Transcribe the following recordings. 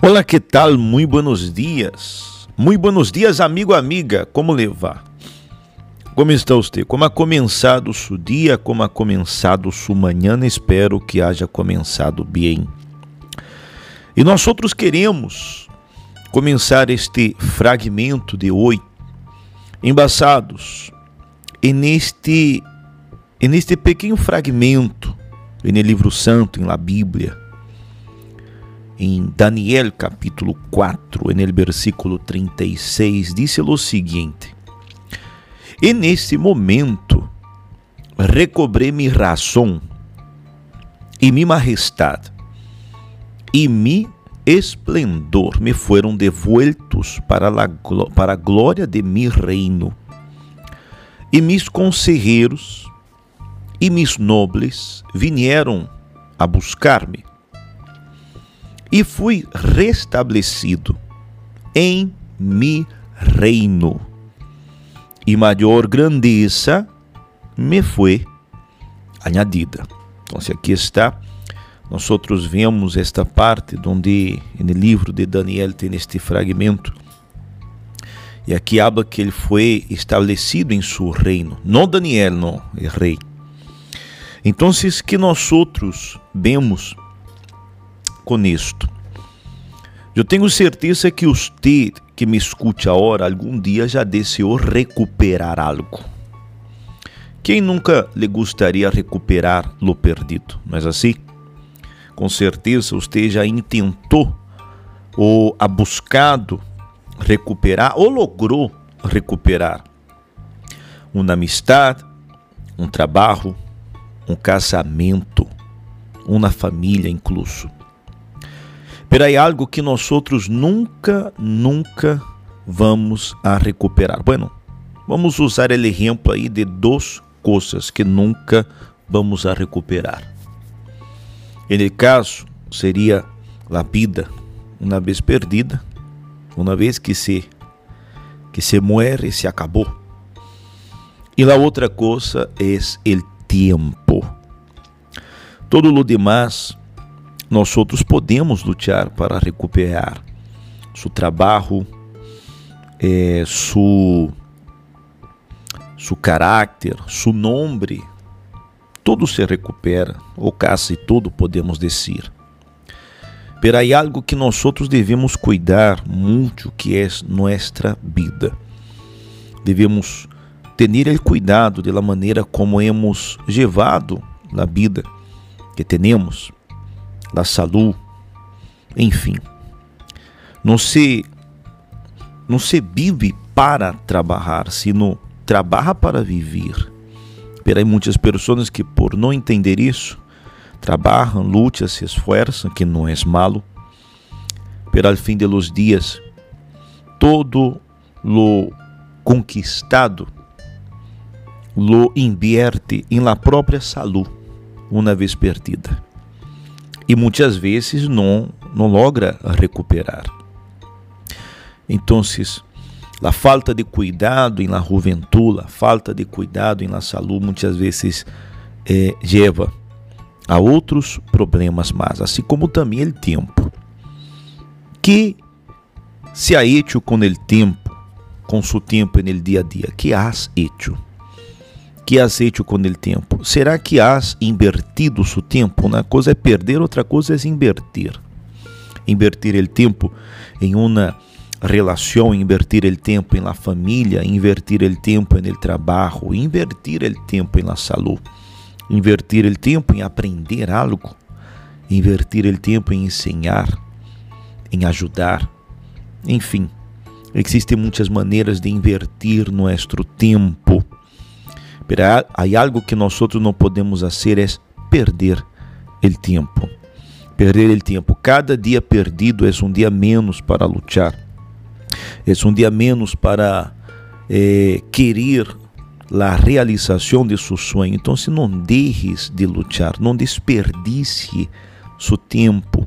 Olá, que tal? Muito buenos dias. Muito buenos dias, amigo, amiga. Como levar? Como está você? Como ha começado seu dia? Como ha começado sua manhã? Espero que haja começado bem. E nós outros queremos começar este fragmento de hoje embaçados e neste e neste pequeno fragmento no livro santo, em la Bíblia, em Daniel capítulo 4, no versículo 36, diz o seguinte: E nesse momento recobrei mi razão e mi majestade e mi esplendor me foram devueltos para, para a glória de mi reino. E mis conselheiros e mis nobles vieram a buscar-me e fui restabelecido em mi reino, e maior grandeza me foi añadida. Então, aqui está, nós outros vemos esta parte onde no livro de Daniel tem este fragmento. E aqui habla que ele foi estabelecido em seu reino. Não Daniel, não, é rei. Então, que nós outros vemos com isto. Eu tenho certeza que você que me escute agora, algum dia já desejou recuperar algo. Quem nunca lhe gostaria recuperar lo perdido, não é assim? Com certeza você já intentou ou ha buscado recuperar ou logrou recuperar uma amistade, um trabalho, um casamento, uma família incluso. Pero é algo que nós outros nunca, nunca vamos a recuperar. Bueno, vamos usar o exemplo aí de duas coisas que nunca vamos a recuperar. En caso, seria a vida, uma vez perdida, uma vez que se que se muere, se acabou. E a outra coisa é o tempo. Todo o demais nós outros podemos lutar para recuperar seu trabalho, eh, seu, seu caráter, seu nome, tudo se recupera, ou quase tudo podemos dizer. Pero há algo que nós outros devemos cuidar muito, que é nossa vida. Devemos ter o cuidado da maneira como hemos levado a vida que temos da saúde, enfim. Não se não se vive para trabalhar, sino trabalha para viver. Pero há muitas pessoas que por não entender isso, trabalham, lutam, se esforçam, que não é malo. Pero al fim de los dias, todo lo conquistado lo invierte em la própria saúde, uma vez perdida e muitas vezes não, não logra recuperar. Então, a falta de cuidado em la juventude, a falta de cuidado em la saúde, muitas vezes eh, leva a outros problemas mais, assim como também o tempo. Que se ha hecho com o tempo, com seu tempo no dia a dia? Que has hecho? Que hecho com o tempo? Será que has invertido seu tempo? Uma coisa é perder, outra coisa é invertir. Invertir o tempo em uma relação, invertir o tempo em la família, invertir o tempo el trabalho, invertir o tempo em la salud, invertir o tempo em aprender algo, invertir o tempo em ensinar, em ajudar. Enfim, existem muitas maneiras de invertir nosso tempo Pero hay algo que nosotros no podemos hacer es perder el tiempo. Perder el tiempo. Cada dia perdido é um dia menos para lutar. É um dia menos para eh, querer a realização de seu sonho. Então, se não deixes de lutar, não desperdice seu tempo.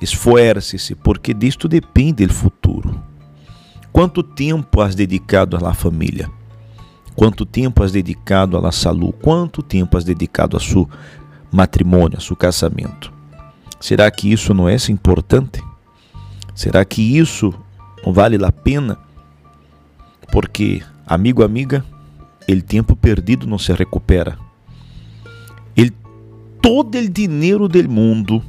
Esforce-se, porque disto depende o futuro. Quanto tempo has dedicado à família? Quanto tempo has dedicado a la saúde? Quanto tempo has dedicado a seu matrimônio, a seu casamento? Será que isso não é importante? Será que isso não vale a pena? Porque, amigo, amiga, o tempo perdido não se recupera. El, todo o dinheiro do mundo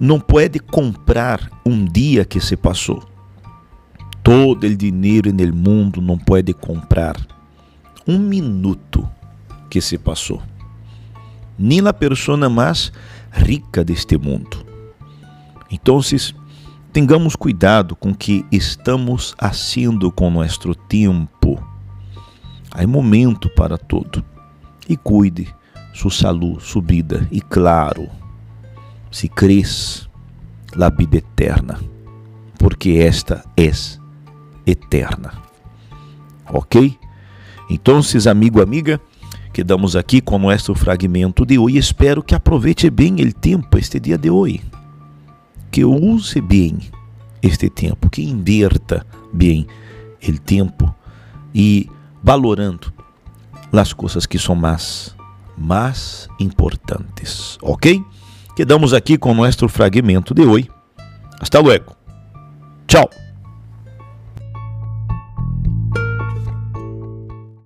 não pode comprar um dia que se passou. Todo o dinheiro no mundo não pode comprar um minuto que se passou. Nem a pessoa mais rica deste mundo. Então, tengamos cuidado com o que estamos fazendo com nosso tempo. Há momento para tudo. E cuide sua saúde, sua vida. E claro, se cres la vida eterna, porque esta é eterna. Ok? Então, amigo, amiga, quedamos aqui com nosso fragmento de hoje. Espero que aproveite bem o tempo este dia de hoje que use bem este tempo, que inverta bem o tempo e valorando as coisas que são mais, mais importantes. Ok? Quedamos aqui com nosso fragmento de hoje. Hasta luego. Tchau.